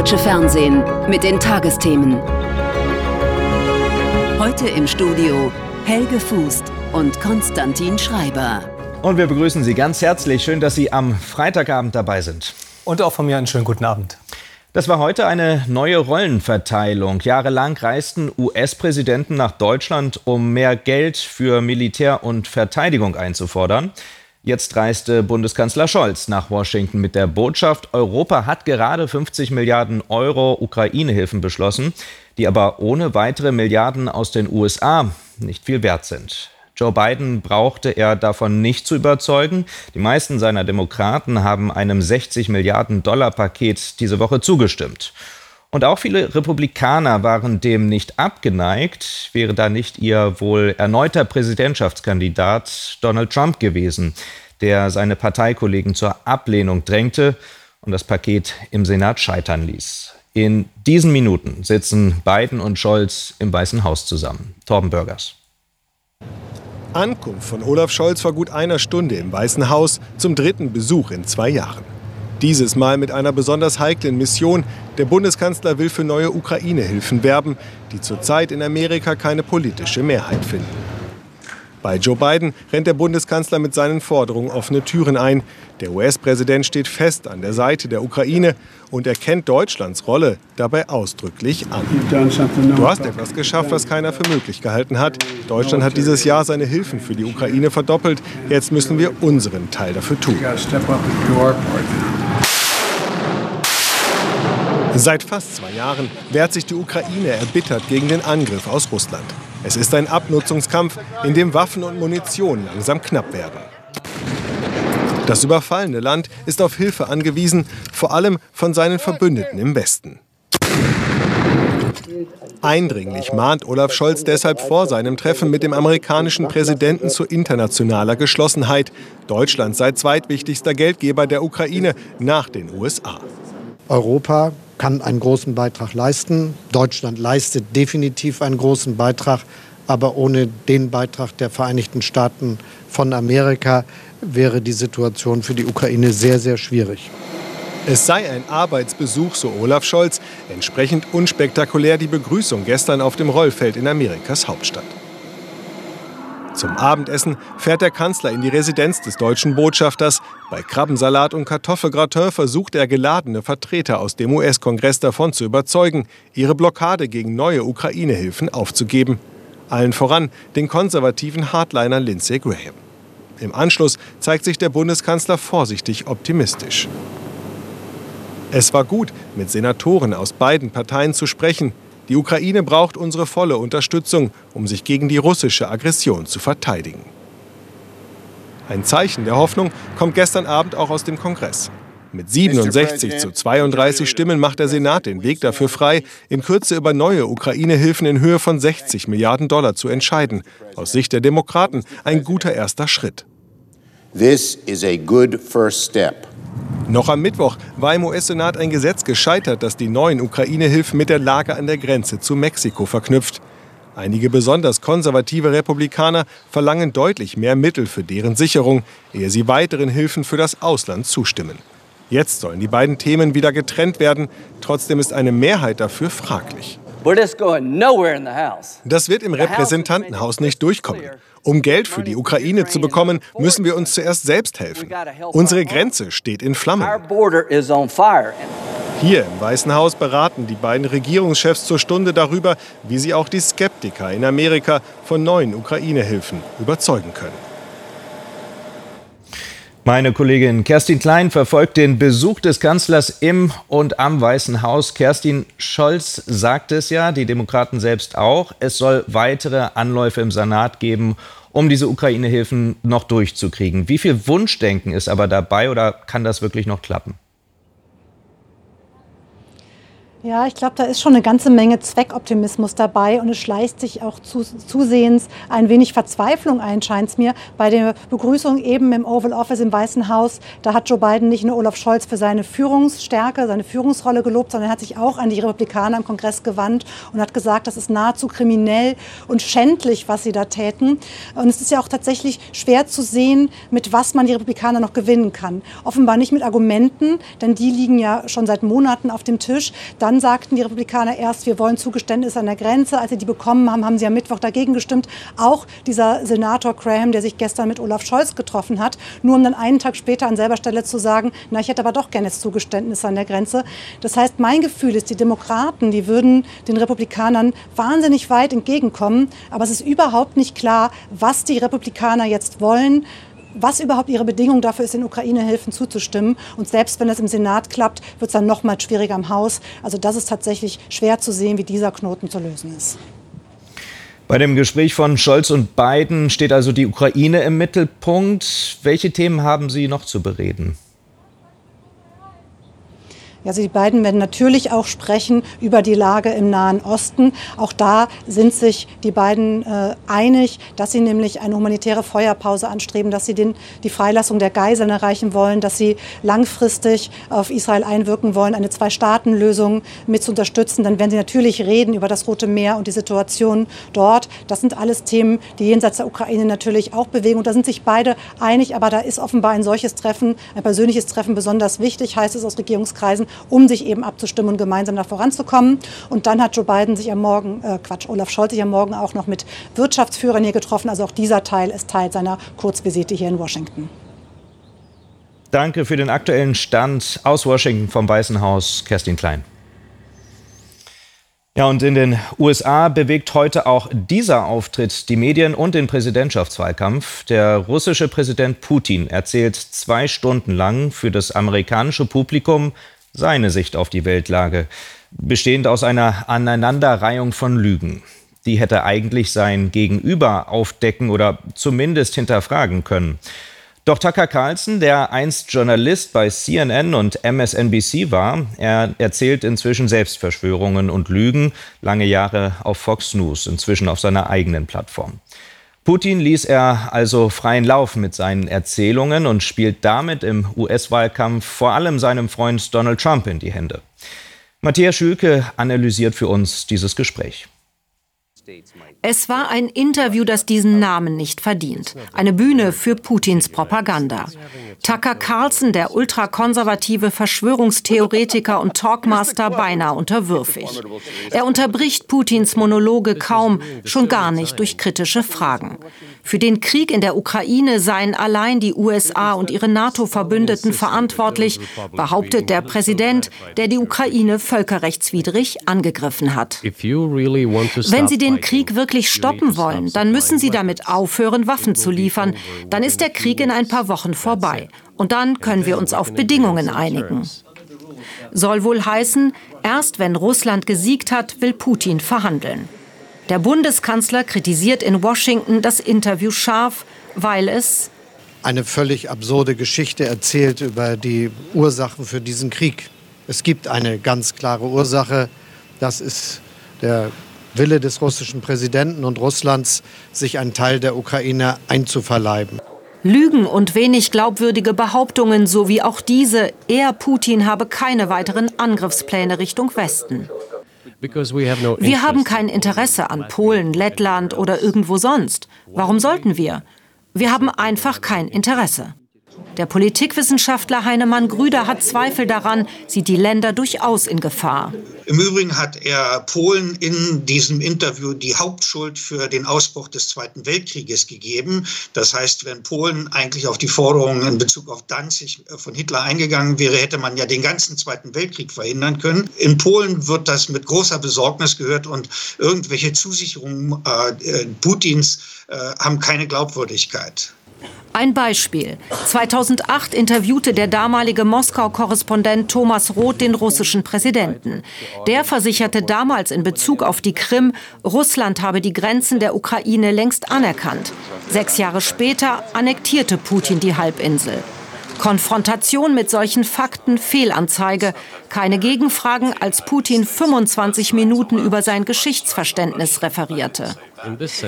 deutsche Fernsehen mit den Tagesthemen. Heute im Studio Helge Fußt und Konstantin Schreiber. Und wir begrüßen Sie ganz herzlich. Schön, dass Sie am Freitagabend dabei sind. Und auch von mir einen schönen guten Abend. Das war heute eine neue Rollenverteilung. Jahrelang reisten US-Präsidenten nach Deutschland, um mehr Geld für Militär und Verteidigung einzufordern. Jetzt reiste Bundeskanzler Scholz nach Washington mit der Botschaft, Europa hat gerade 50 Milliarden Euro Ukraine-Hilfen beschlossen, die aber ohne weitere Milliarden aus den USA nicht viel wert sind. Joe Biden brauchte er davon nicht zu überzeugen. Die meisten seiner Demokraten haben einem 60 Milliarden Dollar Paket diese Woche zugestimmt. Und auch viele Republikaner waren dem nicht abgeneigt, wäre da nicht ihr wohl erneuter Präsidentschaftskandidat Donald Trump gewesen, der seine Parteikollegen zur Ablehnung drängte und das Paket im Senat scheitern ließ. In diesen Minuten sitzen Biden und Scholz im Weißen Haus zusammen. Torben Bürgers. Ankunft von Olaf Scholz vor gut einer Stunde im Weißen Haus zum dritten Besuch in zwei Jahren. Dieses Mal mit einer besonders heiklen Mission. Der Bundeskanzler will für neue Ukraine-Hilfen werben, die zurzeit in Amerika keine politische Mehrheit finden. Bei Joe Biden rennt der Bundeskanzler mit seinen Forderungen offene Türen ein. Der US-Präsident steht fest an der Seite der Ukraine und erkennt Deutschlands Rolle dabei ausdrücklich an. Du hast etwas geschafft, was keiner für möglich gehalten hat. Deutschland hat dieses Jahr seine Hilfen für die Ukraine verdoppelt. Jetzt müssen wir unseren Teil dafür tun. Seit fast zwei Jahren wehrt sich die Ukraine erbittert gegen den Angriff aus Russland. Es ist ein Abnutzungskampf, in dem Waffen und Munition langsam knapp werden. Das überfallene Land ist auf Hilfe angewiesen, vor allem von seinen Verbündeten im Westen. Eindringlich mahnt Olaf Scholz deshalb vor seinem Treffen mit dem amerikanischen Präsidenten zu internationaler Geschlossenheit. Deutschland sei zweitwichtigster Geldgeber der Ukraine nach den USA. Europa kann einen großen Beitrag leisten. Deutschland leistet definitiv einen großen Beitrag. Aber ohne den Beitrag der Vereinigten Staaten von Amerika wäre die Situation für die Ukraine sehr, sehr schwierig. Es sei ein Arbeitsbesuch, so Olaf Scholz. Entsprechend unspektakulär die Begrüßung gestern auf dem Rollfeld in Amerikas Hauptstadt. Zum Abendessen fährt der Kanzler in die Residenz des deutschen Botschafters. Bei Krabbensalat und Kartoffelgratin versucht er geladene Vertreter aus dem US-Kongress davon zu überzeugen, ihre Blockade gegen neue Ukraine-Hilfen aufzugeben. Allen voran den konservativen Hardliner Lindsey Graham. Im Anschluss zeigt sich der Bundeskanzler vorsichtig optimistisch. Es war gut, mit Senatoren aus beiden Parteien zu sprechen. Die Ukraine braucht unsere volle Unterstützung, um sich gegen die russische Aggression zu verteidigen. Ein Zeichen der Hoffnung kommt gestern Abend auch aus dem Kongress. Mit 67 zu 32 Stimmen macht der Senat den Weg dafür frei, in Kürze über neue Ukraine-Hilfen in Höhe von 60 Milliarden Dollar zu entscheiden. Aus Sicht der Demokraten ein guter erster Schritt. This is a good first step. Noch am Mittwoch war im US-Senat ein Gesetz gescheitert, das die neuen Ukraine-Hilfen mit der Lage an der Grenze zu Mexiko verknüpft. Einige besonders konservative Republikaner verlangen deutlich mehr Mittel für deren Sicherung, ehe sie weiteren Hilfen für das Ausland zustimmen. Jetzt sollen die beiden Themen wieder getrennt werden. Trotzdem ist eine Mehrheit dafür fraglich. Das wird im Repräsentantenhaus nicht durchkommen. Um Geld für die Ukraine zu bekommen, müssen wir uns zuerst selbst helfen. Unsere Grenze steht in Flammen. Hier im Weißen Haus beraten die beiden Regierungschefs zur Stunde darüber, wie sie auch die Skeptiker in Amerika von neuen Ukraine-Hilfen überzeugen können. Meine Kollegin Kerstin Klein verfolgt den Besuch des Kanzlers im und am Weißen Haus. Kerstin Scholz sagt es ja, die Demokraten selbst auch. Es soll weitere Anläufe im Senat geben, um diese Ukraine-Hilfen noch durchzukriegen. Wie viel Wunschdenken ist aber dabei oder kann das wirklich noch klappen? Ja, ich glaube, da ist schon eine ganze Menge Zweckoptimismus dabei und es schleicht sich auch zu, zusehends ein wenig Verzweiflung ein, scheint es mir. Bei der Begrüßung eben im Oval Office im Weißen Haus, da hat Joe Biden nicht nur Olaf Scholz für seine Führungsstärke, seine Führungsrolle gelobt, sondern er hat sich auch an die Republikaner im Kongress gewandt und hat gesagt, das ist nahezu kriminell und schändlich, was sie da täten. Und es ist ja auch tatsächlich schwer zu sehen, mit was man die Republikaner noch gewinnen kann. Offenbar nicht mit Argumenten, denn die liegen ja schon seit Monaten auf dem Tisch. Da dann sagten die Republikaner erst, wir wollen Zugeständnisse an der Grenze. Als sie die bekommen haben, haben sie am Mittwoch dagegen gestimmt. Auch dieser Senator Graham, der sich gestern mit Olaf Scholz getroffen hat, nur um dann einen Tag später an selber Stelle zu sagen, na, ich hätte aber doch gerne Zugeständnisse an der Grenze. Das heißt, mein Gefühl ist, die Demokraten, die würden den Republikanern wahnsinnig weit entgegenkommen. Aber es ist überhaupt nicht klar, was die Republikaner jetzt wollen was überhaupt ihre Bedingung dafür ist, den Ukraine-Hilfen zuzustimmen. Und selbst wenn es im Senat klappt, wird es dann noch mal schwieriger im Haus. Also das ist tatsächlich schwer zu sehen, wie dieser Knoten zu lösen ist. Bei dem Gespräch von Scholz und Biden steht also die Ukraine im Mittelpunkt. Welche Themen haben Sie noch zu bereden? Also die beiden werden natürlich auch sprechen über die Lage im Nahen Osten. Auch da sind sich die beiden äh, einig, dass sie nämlich eine humanitäre Feuerpause anstreben, dass sie den, die Freilassung der Geiseln erreichen wollen, dass sie langfristig auf Israel einwirken wollen, eine Zwei-Staaten-Lösung mit zu unterstützen. Dann werden sie natürlich reden über das Rote Meer und die Situation dort. Das sind alles Themen, die jenseits der Ukraine natürlich auch bewegen. Und da sind sich beide einig. Aber da ist offenbar ein solches Treffen, ein persönliches Treffen besonders wichtig, heißt es aus Regierungskreisen um sich eben abzustimmen und gemeinsam da voranzukommen. Und dann hat Joe Biden sich am Morgen, äh Quatsch, Olaf Scholz sich am Morgen auch noch mit Wirtschaftsführern hier getroffen. Also auch dieser Teil ist Teil seiner Kurzvisite hier in Washington. Danke für den aktuellen Stand aus Washington vom Weißen Haus, Kerstin Klein. Ja, und in den USA bewegt heute auch dieser Auftritt die Medien und den Präsidentschaftswahlkampf. Der russische Präsident Putin erzählt zwei Stunden lang für das amerikanische Publikum seine Sicht auf die Weltlage, bestehend aus einer Aneinanderreihung von Lügen. Die hätte eigentlich sein Gegenüber aufdecken oder zumindest hinterfragen können. Doch Tucker Carlson, der einst Journalist bei CNN und MSNBC war, er erzählt inzwischen Selbstverschwörungen und Lügen, lange Jahre auf Fox News, inzwischen auf seiner eigenen Plattform. Putin ließ er also freien Lauf mit seinen Erzählungen und spielt damit im US-Wahlkampf vor allem seinem Freund Donald Trump in die Hände. Matthias Schülke analysiert für uns dieses Gespräch. Es war ein Interview, das diesen Namen nicht verdient. Eine Bühne für Putins Propaganda. Tucker Carlson, der ultrakonservative Verschwörungstheoretiker und Talkmaster, beinahe unterwürfig. Er unterbricht Putins Monologe kaum, schon gar nicht durch kritische Fragen. Für den Krieg in der Ukraine seien allein die USA und ihre NATO-Verbündeten verantwortlich, behauptet der Präsident, der die Ukraine völkerrechtswidrig angegriffen hat. Wenn Sie den Krieg wirklich stoppen wollen, dann müssen Sie damit aufhören, Waffen zu liefern. Dann ist der Krieg in ein paar Wochen vorbei. Und dann können wir uns auf Bedingungen einigen. Soll wohl heißen, erst wenn Russland gesiegt hat, will Putin verhandeln. Der Bundeskanzler kritisiert in Washington das Interview scharf, weil es eine völlig absurde Geschichte erzählt über die Ursachen für diesen Krieg. Es gibt eine ganz klare Ursache, das ist der Wille des russischen Präsidenten und Russlands, sich einen Teil der Ukraine einzuverleiben. Lügen und wenig glaubwürdige Behauptungen sowie auch diese, er Putin habe keine weiteren Angriffspläne Richtung Westen. Wir haben kein Interesse an Polen, Lettland oder irgendwo sonst. Warum sollten wir? Wir haben einfach kein Interesse. Der Politikwissenschaftler Heinemann Grüder hat Zweifel daran, sieht die Länder durchaus in Gefahr. Im Übrigen hat er Polen in diesem Interview die Hauptschuld für den Ausbruch des Zweiten Weltkrieges gegeben. Das heißt, wenn Polen eigentlich auf die Forderungen in Bezug auf Danzig von Hitler eingegangen wäre, hätte man ja den ganzen Zweiten Weltkrieg verhindern können. In Polen wird das mit großer Besorgnis gehört und irgendwelche Zusicherungen äh, Putins äh, haben keine Glaubwürdigkeit. Ein Beispiel. 2008 interviewte der damalige Moskau-Korrespondent Thomas Roth den russischen Präsidenten. Der versicherte damals in Bezug auf die Krim, Russland habe die Grenzen der Ukraine längst anerkannt. Sechs Jahre später annektierte Putin die Halbinsel. Konfrontation mit solchen Fakten Fehlanzeige. Keine Gegenfragen, als Putin 25 Minuten über sein Geschichtsverständnis referierte.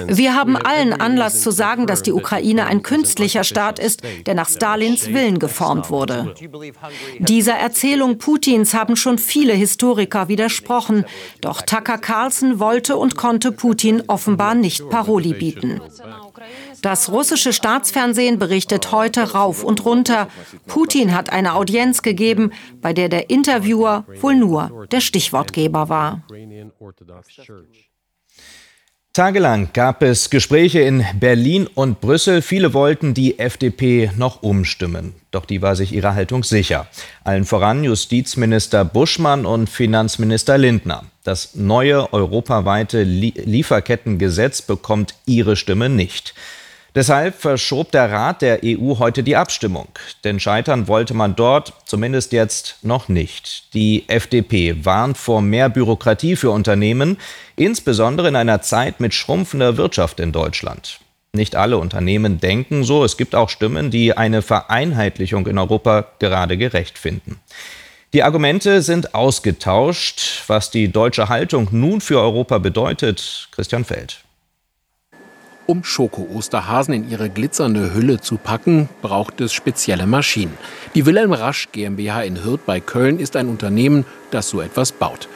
Wir haben allen Anlass zu sagen, dass die Ukraine ein künstlicher Staat ist, der nach Stalins Willen geformt wurde. Dieser Erzählung Putins haben schon viele Historiker widersprochen. Doch Tucker Carlson wollte und konnte Putin offenbar nicht Paroli bieten. Das russische Staatsfernsehen berichtet heute rauf und runter. Putin hat eine Audienz gegeben, bei der der Interviewer wohl nur der Stichwortgeber war. Tagelang gab es Gespräche in Berlin und Brüssel. Viele wollten die FDP noch umstimmen. Doch die war sich ihrer Haltung sicher. Allen voran Justizminister Buschmann und Finanzminister Lindner. Das neue europaweite Lieferkettengesetz bekommt ihre Stimme nicht. Deshalb verschob der Rat der EU heute die Abstimmung. Denn scheitern wollte man dort zumindest jetzt noch nicht. Die FDP warnt vor mehr Bürokratie für Unternehmen, insbesondere in einer Zeit mit schrumpfender Wirtschaft in Deutschland. Nicht alle Unternehmen denken so. Es gibt auch Stimmen, die eine Vereinheitlichung in Europa gerade gerecht finden. Die Argumente sind ausgetauscht. Was die deutsche Haltung nun für Europa bedeutet, Christian Feld. Um Schoko-Osterhasen in ihre glitzernde Hülle zu packen, braucht es spezielle Maschinen. Die Wilhelm Rasch GmbH in Hürth bei Köln ist ein Unternehmen, das so etwas baut.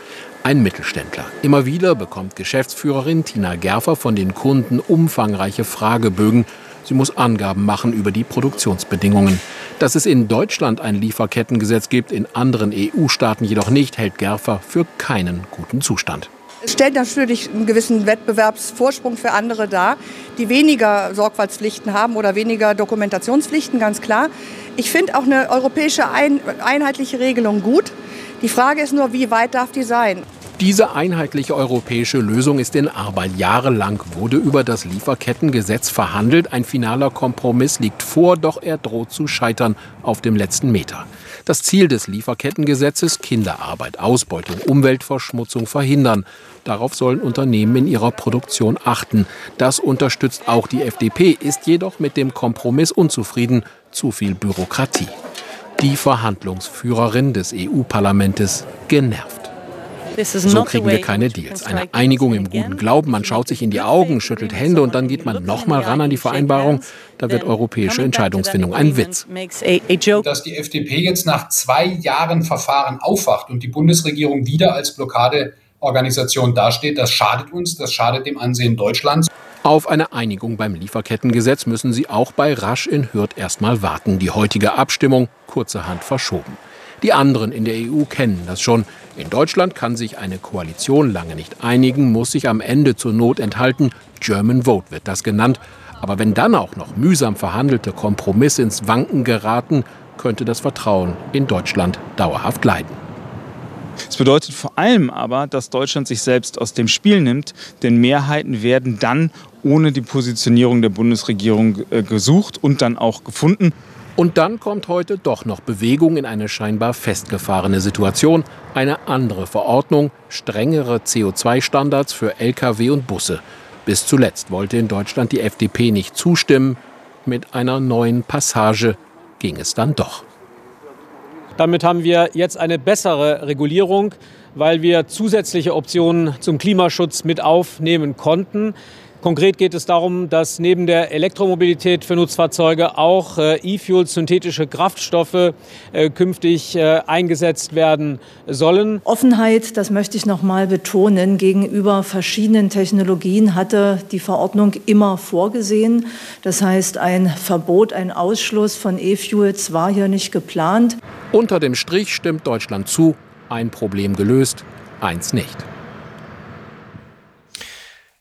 Ein Mittelständler. Immer wieder bekommt Geschäftsführerin Tina Gerfer von den Kunden umfangreiche Fragebögen. Sie muss Angaben machen über die Produktionsbedingungen. Dass es in Deutschland ein Lieferkettengesetz gibt, in anderen EU-Staaten jedoch nicht, hält Gerfer für keinen guten Zustand. Es stellt natürlich einen gewissen Wettbewerbsvorsprung für andere dar, die weniger Sorgfaltspflichten haben oder weniger Dokumentationspflichten, ganz klar. Ich finde auch eine europäische ein einheitliche Regelung gut. Die Frage ist nur, wie weit darf die sein? Diese einheitliche europäische Lösung ist in Arbeit. Jahrelang wurde über das Lieferkettengesetz verhandelt. Ein finaler Kompromiss liegt vor, doch er droht zu scheitern auf dem letzten Meter. Das Ziel des Lieferkettengesetzes Kinderarbeit, Ausbeutung, Umweltverschmutzung verhindern. Darauf sollen Unternehmen in ihrer Produktion achten. Das unterstützt auch die FDP, ist jedoch mit dem Kompromiss unzufrieden. Zu viel Bürokratie. Die Verhandlungsführerin des EU-Parlaments genervt. So kriegen wir keine Deals. Eine Einigung im guten Glauben, man schaut sich in die Augen, schüttelt Hände und dann geht man nochmal ran an die Vereinbarung. Da wird europäische Entscheidungsfindung ein Witz. Dass die FDP jetzt nach zwei Jahren Verfahren aufwacht und die Bundesregierung wieder als Blockadeorganisation dasteht, das schadet uns, das schadet dem Ansehen Deutschlands. Auf eine Einigung beim Lieferkettengesetz müssen sie auch bei Rasch in Hürth erstmal warten. Die heutige Abstimmung kurzerhand verschoben. Die anderen in der EU kennen das schon. In Deutschland kann sich eine Koalition lange nicht einigen, muss sich am Ende zur Not enthalten. German Vote wird das genannt. Aber wenn dann auch noch mühsam verhandelte Kompromisse ins Wanken geraten, könnte das Vertrauen in Deutschland dauerhaft leiden. Es bedeutet vor allem aber, dass Deutschland sich selbst aus dem Spiel nimmt, denn Mehrheiten werden dann ohne die Positionierung der Bundesregierung äh, gesucht und dann auch gefunden. Und dann kommt heute doch noch Bewegung in eine scheinbar festgefahrene Situation. Eine andere Verordnung, strengere CO2-Standards für Lkw und Busse. Bis zuletzt wollte in Deutschland die FDP nicht zustimmen. Mit einer neuen Passage ging es dann doch. Damit haben wir jetzt eine bessere Regulierung, weil wir zusätzliche Optionen zum Klimaschutz mit aufnehmen konnten. Konkret geht es darum, dass neben der Elektromobilität für Nutzfahrzeuge auch äh, E-Fuels, synthetische Kraftstoffe äh, künftig äh, eingesetzt werden sollen. Offenheit, das möchte ich noch mal betonen, gegenüber verschiedenen Technologien hatte die Verordnung immer vorgesehen. Das heißt, ein Verbot, ein Ausschluss von E-Fuels war hier nicht geplant. Unter dem Strich stimmt Deutschland zu, ein Problem gelöst, eins nicht.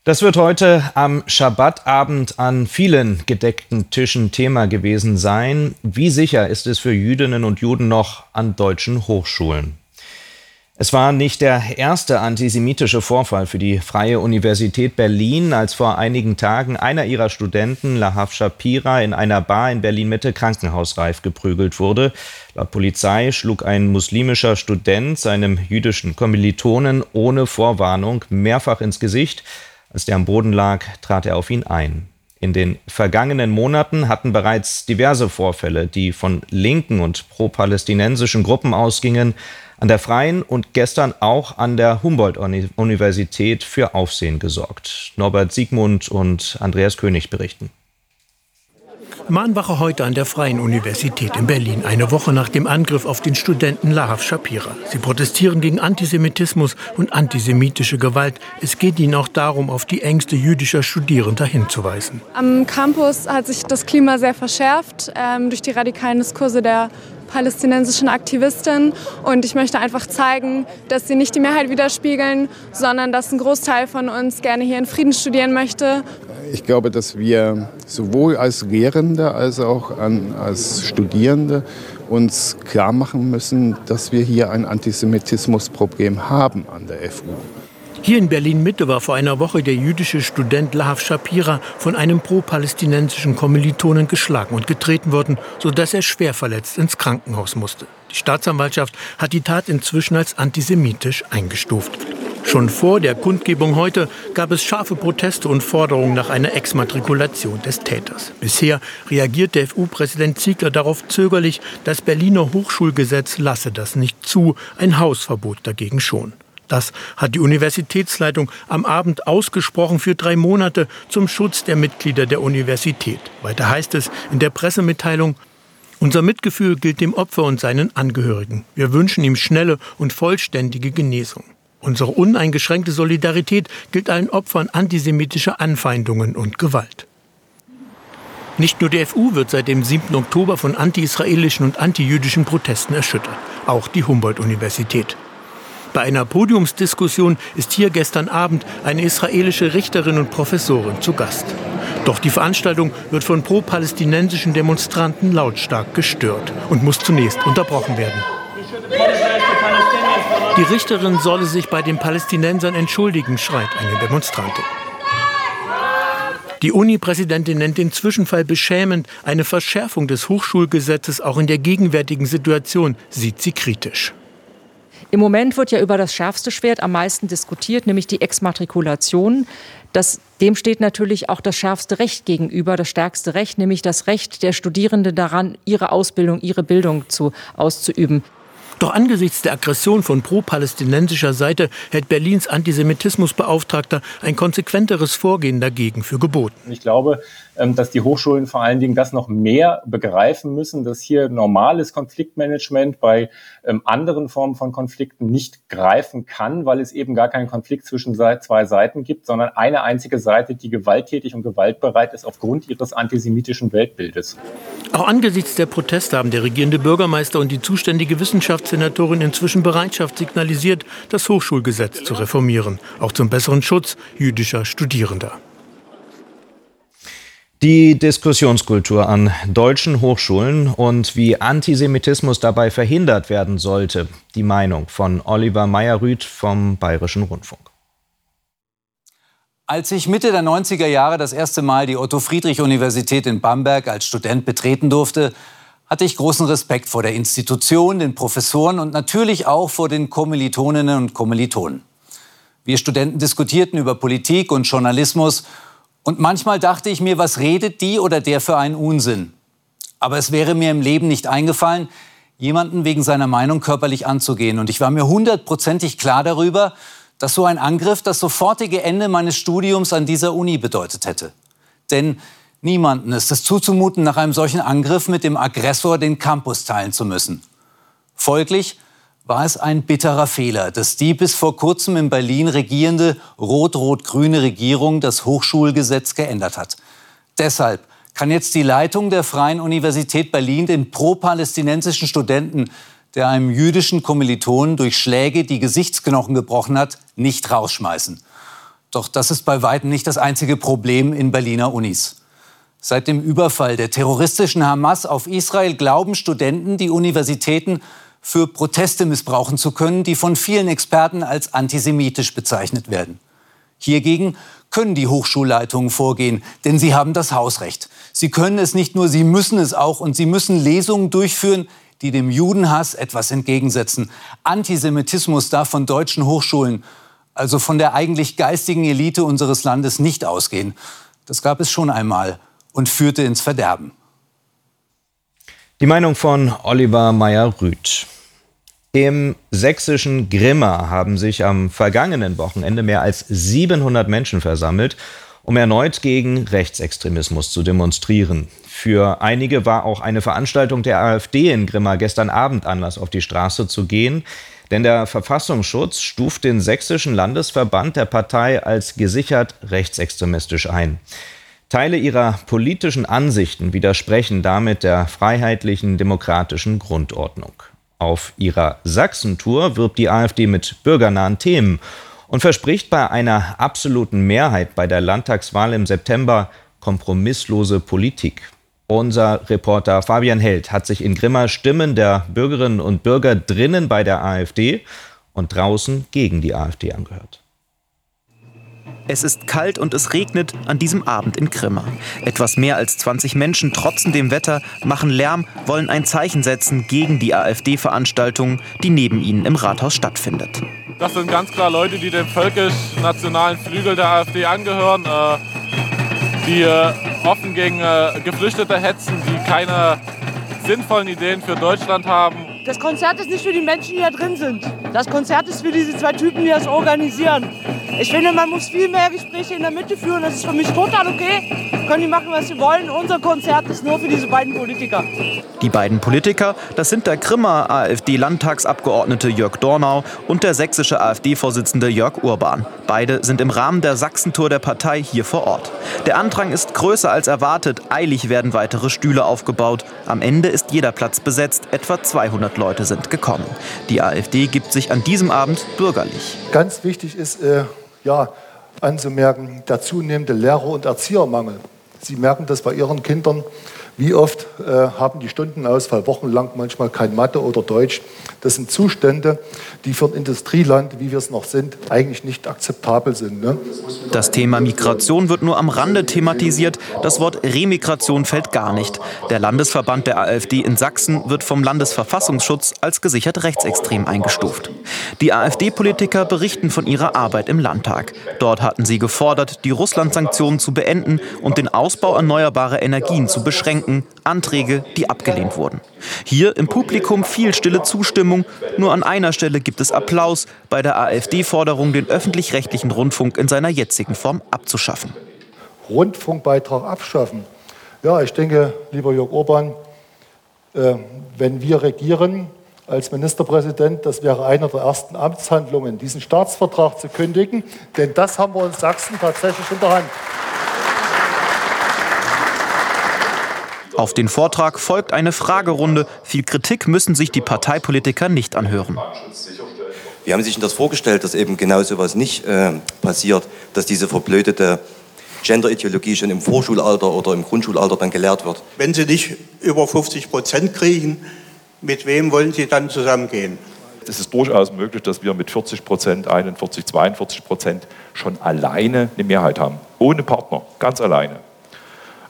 Das wird heute am Schabbatabend an vielen gedeckten Tischen Thema gewesen sein. Wie sicher ist es für Jüdinnen und Juden noch an deutschen Hochschulen? Es war nicht der erste antisemitische Vorfall für die Freie Universität Berlin, als vor einigen Tagen einer ihrer Studenten, Lahav Shapira, in einer Bar in Berlin-Mitte krankenhausreif geprügelt wurde. Laut Polizei schlug ein muslimischer Student seinem jüdischen Kommilitonen ohne Vorwarnung mehrfach ins Gesicht. Als der am Boden lag, trat er auf ihn ein. In den vergangenen Monaten hatten bereits diverse Vorfälle, die von linken und pro-palästinensischen Gruppen ausgingen, an der Freien und gestern auch an der Humboldt-Universität für Aufsehen gesorgt. Norbert Siegmund und Andreas König berichten. Mahnwache heute an der Freien Universität in Berlin, eine Woche nach dem Angriff auf den Studenten Lahav Shapira. Sie protestieren gegen Antisemitismus und antisemitische Gewalt. Es geht ihnen auch darum, auf die Ängste jüdischer Studierender hinzuweisen. Am Campus hat sich das Klima sehr verschärft ähm, durch die radikalen Diskurse der palästinensischen Aktivistin. Und ich möchte einfach zeigen, dass sie nicht die Mehrheit widerspiegeln, sondern dass ein Großteil von uns gerne hier in Frieden studieren möchte ich glaube, dass wir sowohl als Lehrende als auch als Studierende uns klar machen müssen, dass wir hier ein Antisemitismusproblem haben an der FU. Hier in Berlin-Mitte war vor einer Woche der jüdische Student Lahav Shapira von einem pro-palästinensischen Kommilitonen geschlagen und getreten worden, sodass er schwer verletzt ins Krankenhaus musste. Die Staatsanwaltschaft hat die Tat inzwischen als antisemitisch eingestuft. Schon vor der Kundgebung heute gab es scharfe Proteste und Forderungen nach einer Exmatrikulation des Täters. Bisher reagiert der FU-Präsident Ziegler darauf zögerlich, das Berliner Hochschulgesetz lasse das nicht zu, ein Hausverbot dagegen schon. Das hat die Universitätsleitung am Abend ausgesprochen für drei Monate zum Schutz der Mitglieder der Universität. Weiter heißt es in der Pressemitteilung, unser Mitgefühl gilt dem Opfer und seinen Angehörigen. Wir wünschen ihm schnelle und vollständige Genesung. Unsere uneingeschränkte Solidarität gilt allen Opfern antisemitischer Anfeindungen und Gewalt. Nicht nur die FU wird seit dem 7. Oktober von anti-israelischen und anti-jüdischen Protesten erschüttert, auch die Humboldt-Universität. Bei einer Podiumsdiskussion ist hier gestern Abend eine israelische Richterin und Professorin zu Gast. Doch die Veranstaltung wird von pro-palästinensischen Demonstranten lautstark gestört und muss zunächst unterbrochen werden. Die Richterin solle sich bei den Palästinensern entschuldigen, schreit eine Demonstrantin. Die Uni-Präsidentin nennt den Zwischenfall beschämend. Eine Verschärfung des Hochschulgesetzes auch in der gegenwärtigen Situation sieht sie kritisch. Im Moment wird ja über das schärfste Schwert am meisten diskutiert, nämlich die Exmatrikulation. Das, dem steht natürlich auch das schärfste Recht gegenüber, das stärkste Recht, nämlich das Recht der Studierenden daran, ihre Ausbildung, ihre Bildung zu, auszuüben. Doch angesichts der Aggression von pro-palästinensischer Seite hält Berlins Antisemitismusbeauftragter ein konsequenteres Vorgehen dagegen für geboten. Ich glaube, dass die Hochschulen vor allen Dingen das noch mehr begreifen müssen, dass hier normales Konfliktmanagement bei ähm, anderen Formen von Konflikten nicht greifen kann, weil es eben gar keinen Konflikt zwischen zwei Seiten gibt, sondern eine einzige Seite, die gewalttätig und gewaltbereit ist aufgrund ihres antisemitischen Weltbildes. Auch angesichts der Proteste haben der regierende Bürgermeister und die zuständige Wissenschaftssenatorin inzwischen Bereitschaft signalisiert, das Hochschulgesetz zu reformieren, auch zum besseren Schutz jüdischer Studierender. Die Diskussionskultur an deutschen Hochschulen und wie Antisemitismus dabei verhindert werden sollte. Die Meinung von Oliver Meyer-Rüth vom Bayerischen Rundfunk. Als ich Mitte der 90er Jahre das erste Mal die Otto-Friedrich-Universität in Bamberg als Student betreten durfte, hatte ich großen Respekt vor der Institution, den Professoren und natürlich auch vor den Kommilitoninnen und Kommilitonen. Wir Studenten diskutierten über Politik und Journalismus und manchmal dachte ich mir, was redet die oder der für einen Unsinn? Aber es wäre mir im Leben nicht eingefallen, jemanden wegen seiner Meinung körperlich anzugehen. Und ich war mir hundertprozentig klar darüber, dass so ein Angriff das sofortige Ende meines Studiums an dieser Uni bedeutet hätte. Denn niemanden ist es zuzumuten, nach einem solchen Angriff mit dem Aggressor den Campus teilen zu müssen. Folglich war es ein bitterer Fehler, dass die bis vor kurzem in Berlin regierende rot-rot-grüne Regierung das Hochschulgesetz geändert hat. Deshalb kann jetzt die Leitung der Freien Universität Berlin den pro-palästinensischen Studenten, der einem jüdischen Kommilitonen durch Schläge die Gesichtsknochen gebrochen hat, nicht rausschmeißen. Doch das ist bei weitem nicht das einzige Problem in Berliner Unis. Seit dem Überfall der terroristischen Hamas auf Israel glauben Studenten, die Universitäten für Proteste missbrauchen zu können, die von vielen Experten als antisemitisch bezeichnet werden. Hiergegen können die Hochschulleitungen vorgehen, denn sie haben das Hausrecht. Sie können es nicht nur, sie müssen es auch und sie müssen Lesungen durchführen, die dem Judenhass etwas entgegensetzen. Antisemitismus darf von deutschen Hochschulen, also von der eigentlich geistigen Elite unseres Landes, nicht ausgehen. Das gab es schon einmal und führte ins Verderben. Die Meinung von Oliver Meyer-Rüth. Im sächsischen Grimma haben sich am vergangenen Wochenende mehr als 700 Menschen versammelt, um erneut gegen Rechtsextremismus zu demonstrieren. Für einige war auch eine Veranstaltung der AfD in Grimma gestern Abend Anlass, auf die Straße zu gehen. Denn der Verfassungsschutz stuft den sächsischen Landesverband der Partei als gesichert rechtsextremistisch ein. Teile ihrer politischen Ansichten widersprechen damit der freiheitlichen demokratischen Grundordnung. Auf ihrer Sachsentour wirbt die AfD mit bürgernahen Themen und verspricht bei einer absoluten Mehrheit bei der Landtagswahl im September kompromisslose Politik. Unser Reporter Fabian Held hat sich in Grimma Stimmen der Bürgerinnen und Bürger drinnen bei der AfD und draußen gegen die AfD angehört. Es ist kalt und es regnet an diesem Abend in Grimma. Etwas mehr als 20 Menschen trotzen dem Wetter, machen Lärm, wollen ein Zeichen setzen gegen die AfD-Veranstaltung, die neben ihnen im Rathaus stattfindet. Das sind ganz klar Leute, die dem völkisch-nationalen Flügel der AfD angehören, äh, die äh, offen gegen äh, Geflüchtete hetzen, die keine sinnvollen Ideen für Deutschland haben. Das Konzert ist nicht für die Menschen, die hier drin sind. Das Konzert ist für diese zwei Typen, die das organisieren. Ich finde, man muss viel mehr Gespräche in der Mitte führen. Das ist für mich total okay. Können die machen, was sie wollen. Unser Konzert ist nur für diese beiden Politiker. Die beiden Politiker, das sind der Grimmer AfD-Landtagsabgeordnete Jörg Dornau und der sächsische AfD-Vorsitzende Jörg Urban. Beide sind im Rahmen der Sachsentour der Partei hier vor Ort. Der Andrang ist größer als erwartet. Eilig werden weitere Stühle aufgebaut. Am Ende ist jeder Platz besetzt. Etwa 200 Leute sind gekommen. Die AfD gibt sich an diesem Abend bürgerlich. Ganz wichtig ist, äh ja, anzumerken, der zunehmende Lehrer- und Erziehermangel. Sie merken das bei Ihren Kindern. Wie oft äh, haben die Stundenausfall wochenlang manchmal kein Mathe oder Deutsch? Das sind Zustände, die für ein Industrieland, wie wir es noch sind, eigentlich nicht akzeptabel sind. Ne? Das Thema Migration wird nur am Rande thematisiert. Das Wort Remigration fällt gar nicht. Der Landesverband der AfD in Sachsen wird vom Landesverfassungsschutz als gesichert rechtsextrem eingestuft. Die AfD-Politiker berichten von ihrer Arbeit im Landtag. Dort hatten sie gefordert, die Russland-Sanktionen zu beenden und den Ausbau erneuerbarer Energien zu beschränken. Gedanken, Anträge, die abgelehnt wurden. Hier im Publikum viel stille Zustimmung. Nur an einer Stelle gibt es Applaus bei der AfD-Forderung, den öffentlich-rechtlichen Rundfunk in seiner jetzigen Form abzuschaffen. Rundfunkbeitrag abschaffen. Ja, ich denke, lieber Jörg Orban, äh, wenn wir regieren als Ministerpräsident, das wäre eine der ersten Amtshandlungen, diesen Staatsvertrag zu kündigen. Denn das haben wir in Sachsen tatsächlich in der Hand. Auf den Vortrag folgt eine Fragerunde. Viel Kritik müssen sich die Parteipolitiker nicht anhören. Wie haben Sie sich das vorgestellt, dass eben genau so etwas nicht äh, passiert, dass diese verblödete Genderideologie schon im Vorschulalter oder im Grundschulalter dann gelehrt wird? Wenn Sie nicht über 50 Prozent kriegen, mit wem wollen Sie dann zusammengehen? Es ist durchaus möglich, dass wir mit 40 Prozent, 41, 42 Prozent schon alleine eine Mehrheit haben. Ohne Partner, ganz alleine.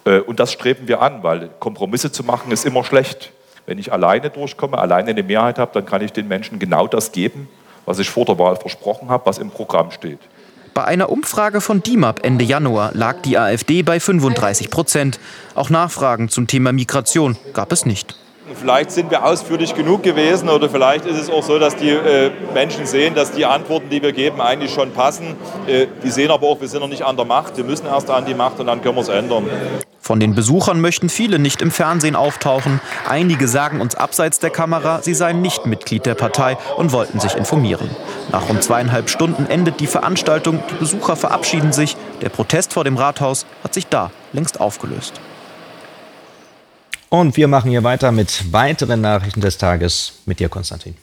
Äh, und das streben wir an, weil Kompromisse zu machen ist immer schlecht. Wenn ich alleine durchkomme, alleine eine Mehrheit habe, dann kann ich den Menschen genau das geben, was ich vor der Wahl versprochen habe, was im Programm steht. Bei einer Umfrage von DIMAP Ende Januar lag die AfD bei 35 Prozent. Auch Nachfragen zum Thema Migration gab es nicht. Vielleicht sind wir ausführlich genug gewesen oder vielleicht ist es auch so, dass die äh, Menschen sehen, dass die Antworten, die wir geben, eigentlich schon passen. Äh, die sehen aber auch, wir sind noch nicht an der Macht. Wir müssen erst an die Macht und dann können wir es ändern. Von den Besuchern möchten viele nicht im Fernsehen auftauchen. Einige sagen uns abseits der Kamera, sie seien nicht Mitglied der Partei und wollten sich informieren. Nach rund zweieinhalb Stunden endet die Veranstaltung. Die Besucher verabschieden sich. Der Protest vor dem Rathaus hat sich da längst aufgelöst. Und wir machen hier weiter mit weiteren Nachrichten des Tages mit dir, Konstantin.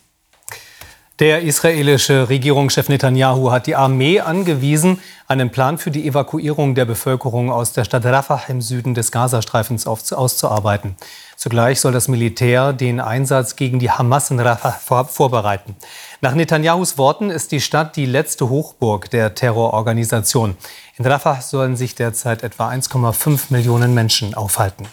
Der israelische Regierungschef Netanyahu hat die Armee angewiesen, einen Plan für die Evakuierung der Bevölkerung aus der Stadt Rafah im Süden des Gazastreifens auszuarbeiten. Zugleich soll das Militär den Einsatz gegen die Hamas in Rafah vorbereiten. Nach Netanyahus Worten ist die Stadt die letzte Hochburg der Terrororganisation. In Rafah sollen sich derzeit etwa 1,5 Millionen Menschen aufhalten.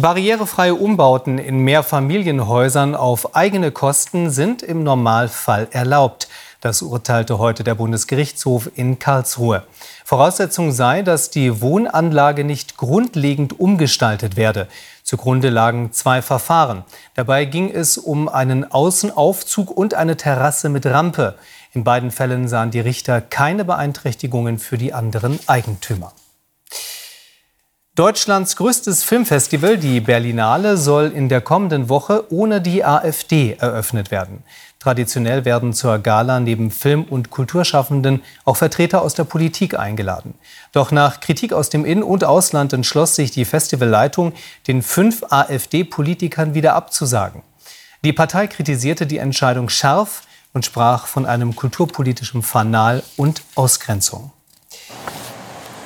Barrierefreie Umbauten in Mehrfamilienhäusern auf eigene Kosten sind im Normalfall erlaubt. Das urteilte heute der Bundesgerichtshof in Karlsruhe. Voraussetzung sei, dass die Wohnanlage nicht grundlegend umgestaltet werde. Zugrunde lagen zwei Verfahren. Dabei ging es um einen Außenaufzug und eine Terrasse mit Rampe. In beiden Fällen sahen die Richter keine Beeinträchtigungen für die anderen Eigentümer. Deutschlands größtes Filmfestival, die Berlinale, soll in der kommenden Woche ohne die AfD eröffnet werden. Traditionell werden zur Gala neben Film- und Kulturschaffenden auch Vertreter aus der Politik eingeladen. Doch nach Kritik aus dem In- und Ausland entschloss sich die Festivalleitung, den fünf AfD-Politikern wieder abzusagen. Die Partei kritisierte die Entscheidung scharf und sprach von einem kulturpolitischen Fanal und Ausgrenzung.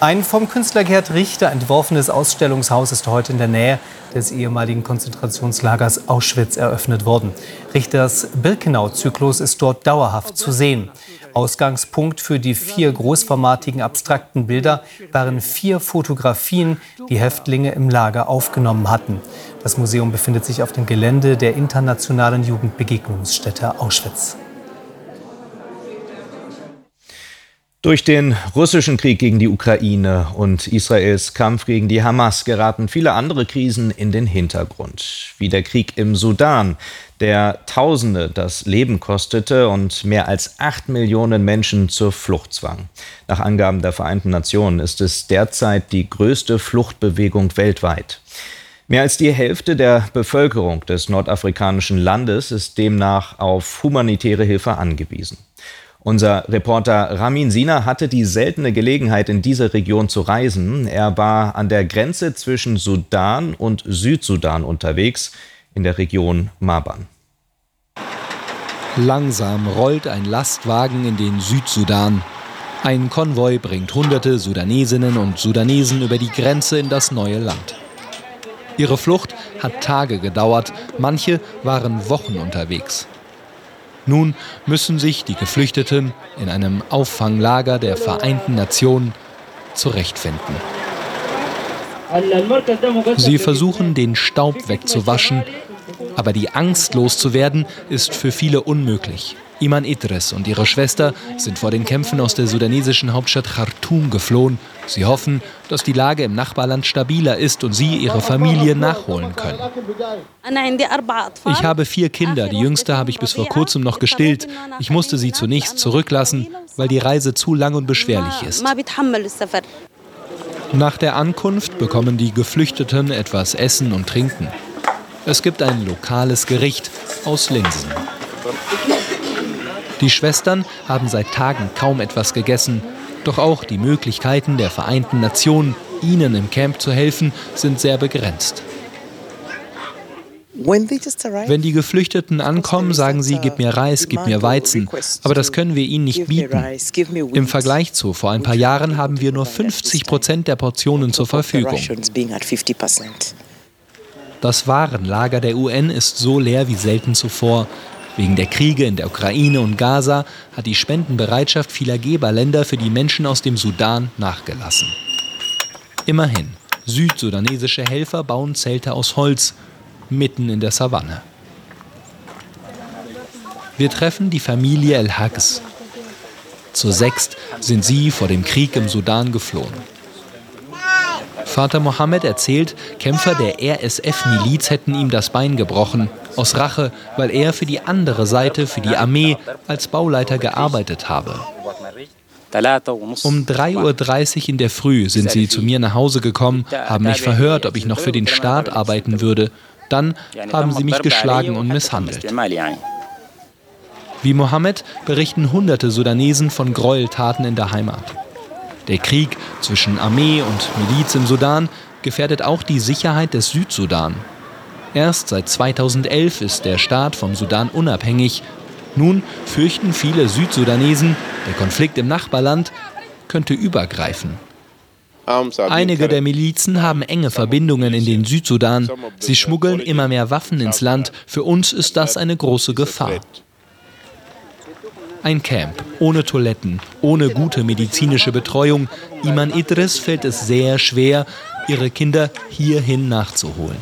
Ein vom Künstler Gerd Richter entworfenes Ausstellungshaus ist heute in der Nähe des ehemaligen Konzentrationslagers Auschwitz eröffnet worden. Richters Birkenau-Zyklus ist dort dauerhaft zu sehen. Ausgangspunkt für die vier großformatigen abstrakten Bilder waren vier Fotografien, die Häftlinge im Lager aufgenommen hatten. Das Museum befindet sich auf dem Gelände der Internationalen Jugendbegegnungsstätte Auschwitz. Durch den russischen Krieg gegen die Ukraine und Israels Kampf gegen die Hamas geraten viele andere Krisen in den Hintergrund, wie der Krieg im Sudan, der Tausende das Leben kostete und mehr als acht Millionen Menschen zur Flucht zwang. Nach Angaben der Vereinten Nationen ist es derzeit die größte Fluchtbewegung weltweit. Mehr als die Hälfte der Bevölkerung des nordafrikanischen Landes ist demnach auf humanitäre Hilfe angewiesen. Unser Reporter Ramin Sina hatte die seltene Gelegenheit, in diese Region zu reisen. Er war an der Grenze zwischen Sudan und Südsudan unterwegs, in der Region Maban. Langsam rollt ein Lastwagen in den Südsudan. Ein Konvoi bringt hunderte Sudanesinnen und Sudanesen über die Grenze in das neue Land. Ihre Flucht hat Tage gedauert, manche waren Wochen unterwegs. Nun müssen sich die Geflüchteten in einem Auffanglager der Vereinten Nationen zurechtfinden. Sie versuchen, den Staub wegzuwaschen, aber die Angst loszuwerden ist für viele unmöglich. Iman Idris und ihre Schwester sind vor den Kämpfen aus der sudanesischen Hauptstadt Khartoum geflohen. Sie hoffen, dass die Lage im Nachbarland stabiler ist und sie ihre Familie nachholen können. Ich habe vier Kinder. Die jüngste habe ich bis vor kurzem noch gestillt. Ich musste sie zunächst zurücklassen, weil die Reise zu lang und beschwerlich ist. Nach der Ankunft bekommen die Geflüchteten etwas Essen und Trinken. Es gibt ein lokales Gericht aus Linsen. Die Schwestern haben seit Tagen kaum etwas gegessen. Doch auch die Möglichkeiten der Vereinten Nationen, ihnen im Camp zu helfen, sind sehr begrenzt. Wenn die Geflüchteten ankommen, sagen sie, gib mir Reis, gib mir Weizen. Aber das können wir ihnen nicht bieten. Im Vergleich zu vor ein paar Jahren haben wir nur 50 Prozent der Portionen zur Verfügung. Das Warenlager der UN ist so leer wie selten zuvor. Wegen der Kriege in der Ukraine und Gaza hat die Spendenbereitschaft vieler Geberländer für die Menschen aus dem Sudan nachgelassen. Immerhin, südsudanesische Helfer bauen Zelte aus Holz mitten in der Savanne. Wir treffen die Familie El Hags. Zu sechst sind sie vor dem Krieg im Sudan geflohen. Vater Mohammed erzählt, Kämpfer der RSF-Miliz hätten ihm das Bein gebrochen, aus Rache, weil er für die andere Seite, für die Armee, als Bauleiter gearbeitet habe. Um 3.30 Uhr in der Früh sind sie zu mir nach Hause gekommen, haben mich verhört, ob ich noch für den Staat arbeiten würde. Dann haben sie mich geschlagen und misshandelt. Wie Mohammed berichten hunderte Sudanesen von Gräueltaten in der Heimat. Der Krieg zwischen Armee und Miliz im Sudan gefährdet auch die Sicherheit des Südsudan. Erst seit 2011 ist der Staat vom Sudan unabhängig. Nun fürchten viele Südsudanesen, der Konflikt im Nachbarland könnte übergreifen. Einige der Milizen haben enge Verbindungen in den Südsudan. Sie schmuggeln immer mehr Waffen ins Land. Für uns ist das eine große Gefahr. Ein Camp, ohne Toiletten, ohne gute medizinische Betreuung. Iman Idris fällt es sehr schwer, ihre Kinder hierhin nachzuholen.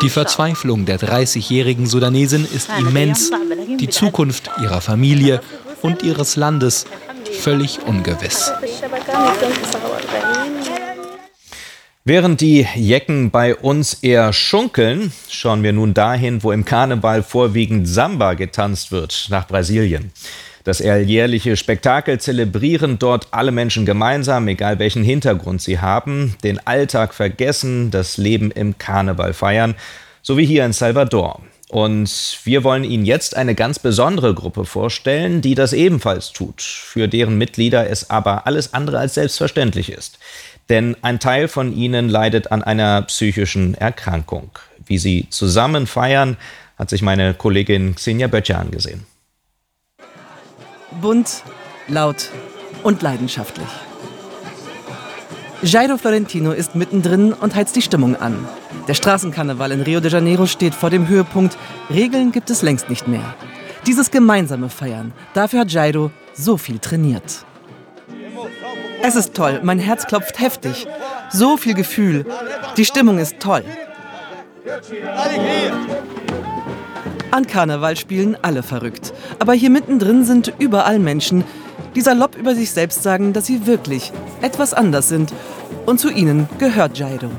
Die Verzweiflung der 30-jährigen Sudanesin ist immens. Die Zukunft ihrer Familie und ihres Landes völlig ungewiss. Während die Jecken bei uns eher schunkeln, schauen wir nun dahin, wo im Karneval vorwiegend Samba getanzt wird, nach Brasilien. Das alljährliche Spektakel zelebrieren dort alle Menschen gemeinsam, egal welchen Hintergrund sie haben, den Alltag vergessen, das Leben im Karneval feiern, so wie hier in Salvador. Und wir wollen Ihnen jetzt eine ganz besondere Gruppe vorstellen, die das ebenfalls tut, für deren Mitglieder es aber alles andere als selbstverständlich ist. Denn ein Teil von ihnen leidet an einer psychischen Erkrankung. Wie sie zusammen feiern, hat sich meine Kollegin Xenia Böttcher angesehen. Bunt, laut und leidenschaftlich. Jairo Florentino ist mittendrin und heizt die Stimmung an. Der Straßenkarneval in Rio de Janeiro steht vor dem Höhepunkt. Regeln gibt es längst nicht mehr. Dieses gemeinsame Feiern, dafür hat Jairo so viel trainiert. Es ist toll, mein Herz klopft heftig. So viel Gefühl. Die Stimmung ist toll. An Karneval spielen alle verrückt. Aber hier mittendrin sind überall Menschen, die salopp über sich selbst sagen, dass sie wirklich etwas anders sind. Und zu ihnen gehört Jairo.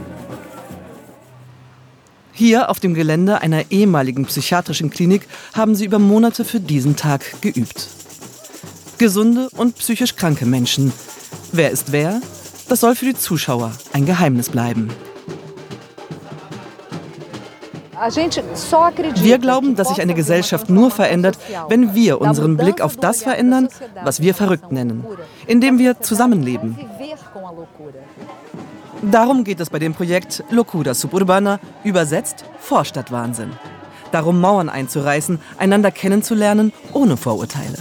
Hier auf dem Gelände einer ehemaligen psychiatrischen Klinik haben sie über Monate für diesen Tag geübt. Gesunde und psychisch kranke Menschen, Wer ist wer? Das soll für die Zuschauer ein Geheimnis bleiben. Wir glauben, dass sich eine Gesellschaft nur verändert, wenn wir unseren Blick auf das verändern, was wir verrückt nennen, indem wir zusammenleben. Darum geht es bei dem Projekt Locura Suburbana, übersetzt Vorstadtwahnsinn. Darum Mauern einzureißen, einander kennenzulernen, ohne Vorurteile.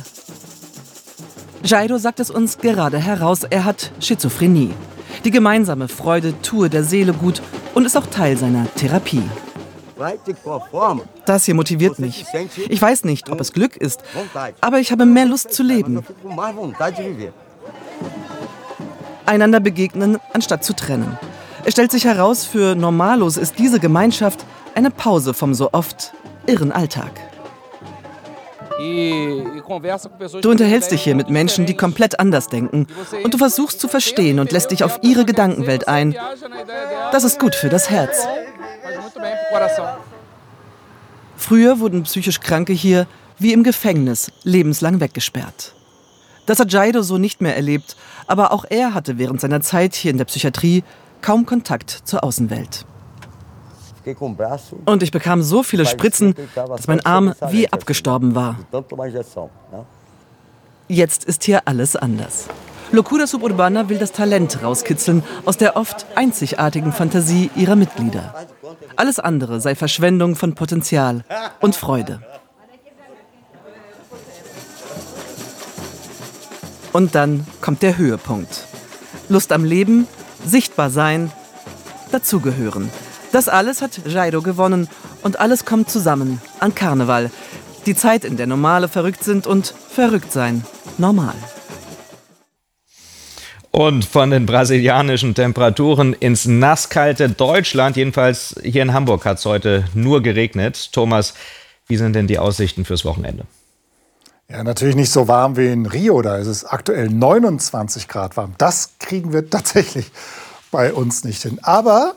Jairo sagt es uns gerade heraus, er hat Schizophrenie. Die gemeinsame Freude tue der Seele gut und ist auch Teil seiner Therapie. Das hier motiviert mich. Ich weiß nicht, ob es Glück ist, aber ich habe mehr Lust zu leben. Einander begegnen, anstatt zu trennen. Es stellt sich heraus, für Normalos ist diese Gemeinschaft eine Pause vom so oft irren Alltag. Du unterhältst dich hier mit Menschen, die komplett anders denken und du versuchst zu verstehen und lässt dich auf ihre Gedankenwelt ein. Das ist gut für das Herz. Früher wurden psychisch Kranke hier wie im Gefängnis lebenslang weggesperrt. Das hat Jaido so nicht mehr erlebt, aber auch er hatte während seiner Zeit hier in der Psychiatrie kaum Kontakt zur Außenwelt. Und ich bekam so viele Spritzen, dass mein Arm wie abgestorben war. Jetzt ist hier alles anders. Locura Suburbana will das Talent rauskitzeln aus der oft einzigartigen Fantasie ihrer Mitglieder. Alles andere sei Verschwendung von Potenzial und Freude. Und dann kommt der Höhepunkt. Lust am Leben, sichtbar sein, dazugehören. Das alles hat Jairo gewonnen und alles kommt zusammen an Karneval. Die Zeit, in der Normale verrückt sind und verrückt sein normal. Und von den brasilianischen Temperaturen ins nasskalte Deutschland, jedenfalls hier in Hamburg hat es heute nur geregnet. Thomas, wie sind denn die Aussichten fürs Wochenende? Ja, natürlich nicht so warm wie in Rio, da ist es aktuell 29 Grad warm. Das kriegen wir tatsächlich bei uns nicht hin. Aber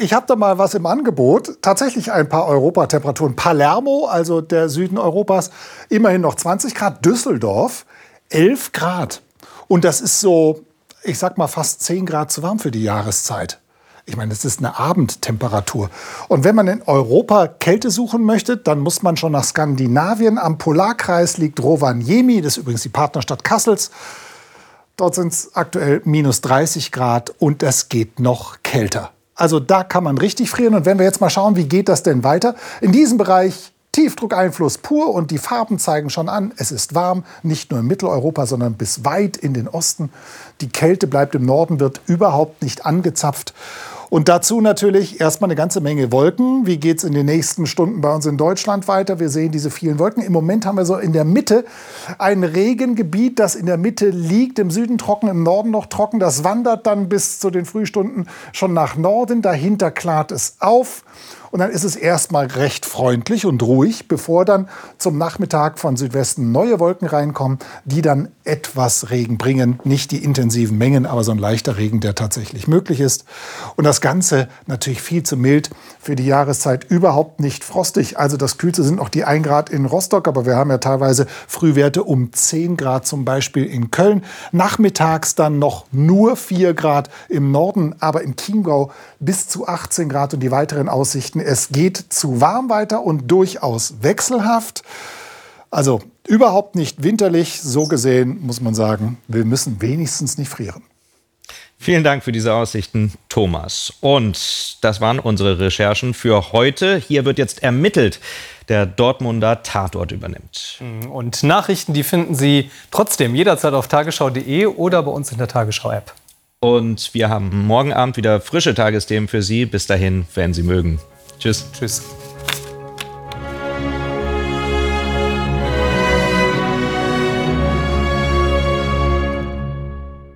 ich habe da mal was im Angebot. Tatsächlich ein paar Europatemperaturen. Palermo, also der Süden Europas, immerhin noch 20 Grad. Düsseldorf 11 Grad. Und das ist so, ich sag mal, fast 10 Grad zu warm für die Jahreszeit. Ich meine, es ist eine Abendtemperatur. Und wenn man in Europa Kälte suchen möchte, dann muss man schon nach Skandinavien. Am Polarkreis liegt Rovaniemi, das ist übrigens die Partnerstadt Kassels. Dort sind es aktuell minus 30 Grad und es geht noch kälter. Also da kann man richtig frieren. Und wenn wir jetzt mal schauen, wie geht das denn weiter? In diesem Bereich Tiefdruckeinfluss pur und die Farben zeigen schon an, es ist warm, nicht nur in Mitteleuropa, sondern bis weit in den Osten. Die Kälte bleibt im Norden, wird überhaupt nicht angezapft. Und dazu natürlich erstmal eine ganze Menge Wolken. Wie geht es in den nächsten Stunden bei uns in Deutschland weiter? Wir sehen diese vielen Wolken. Im Moment haben wir so in der Mitte ein Regengebiet, das in der Mitte liegt, im Süden trocken, im Norden noch trocken. Das wandert dann bis zu den Frühstunden schon nach Norden. Dahinter klart es auf. Und dann ist es erstmal recht freundlich und ruhig, bevor dann zum Nachmittag von Südwesten neue Wolken reinkommen, die dann etwas Regen bringen. Nicht die intensiven Mengen, aber so ein leichter Regen, der tatsächlich möglich ist. Und das Ganze natürlich viel zu mild für die Jahreszeit, überhaupt nicht frostig. Also das Kühlste sind noch die 1 Grad in Rostock, aber wir haben ja teilweise Frühwerte um 10 Grad zum Beispiel in Köln. Nachmittags dann noch nur 4 Grad im Norden, aber im Chiemgau bis zu 18 Grad und die weiteren Aussichten. Es geht zu warm weiter und durchaus wechselhaft. Also überhaupt nicht winterlich. So gesehen muss man sagen, wir müssen wenigstens nicht frieren. Vielen Dank für diese Aussichten, Thomas. Und das waren unsere Recherchen für heute. Hier wird jetzt ermittelt. Der Dortmunder Tatort übernimmt. Und Nachrichten, die finden Sie trotzdem jederzeit auf tagesschau.de oder bei uns in der Tagesschau-App. Und wir haben morgen Abend wieder frische Tagesthemen für Sie. Bis dahin, wenn Sie mögen. Tschüss. Tschüss.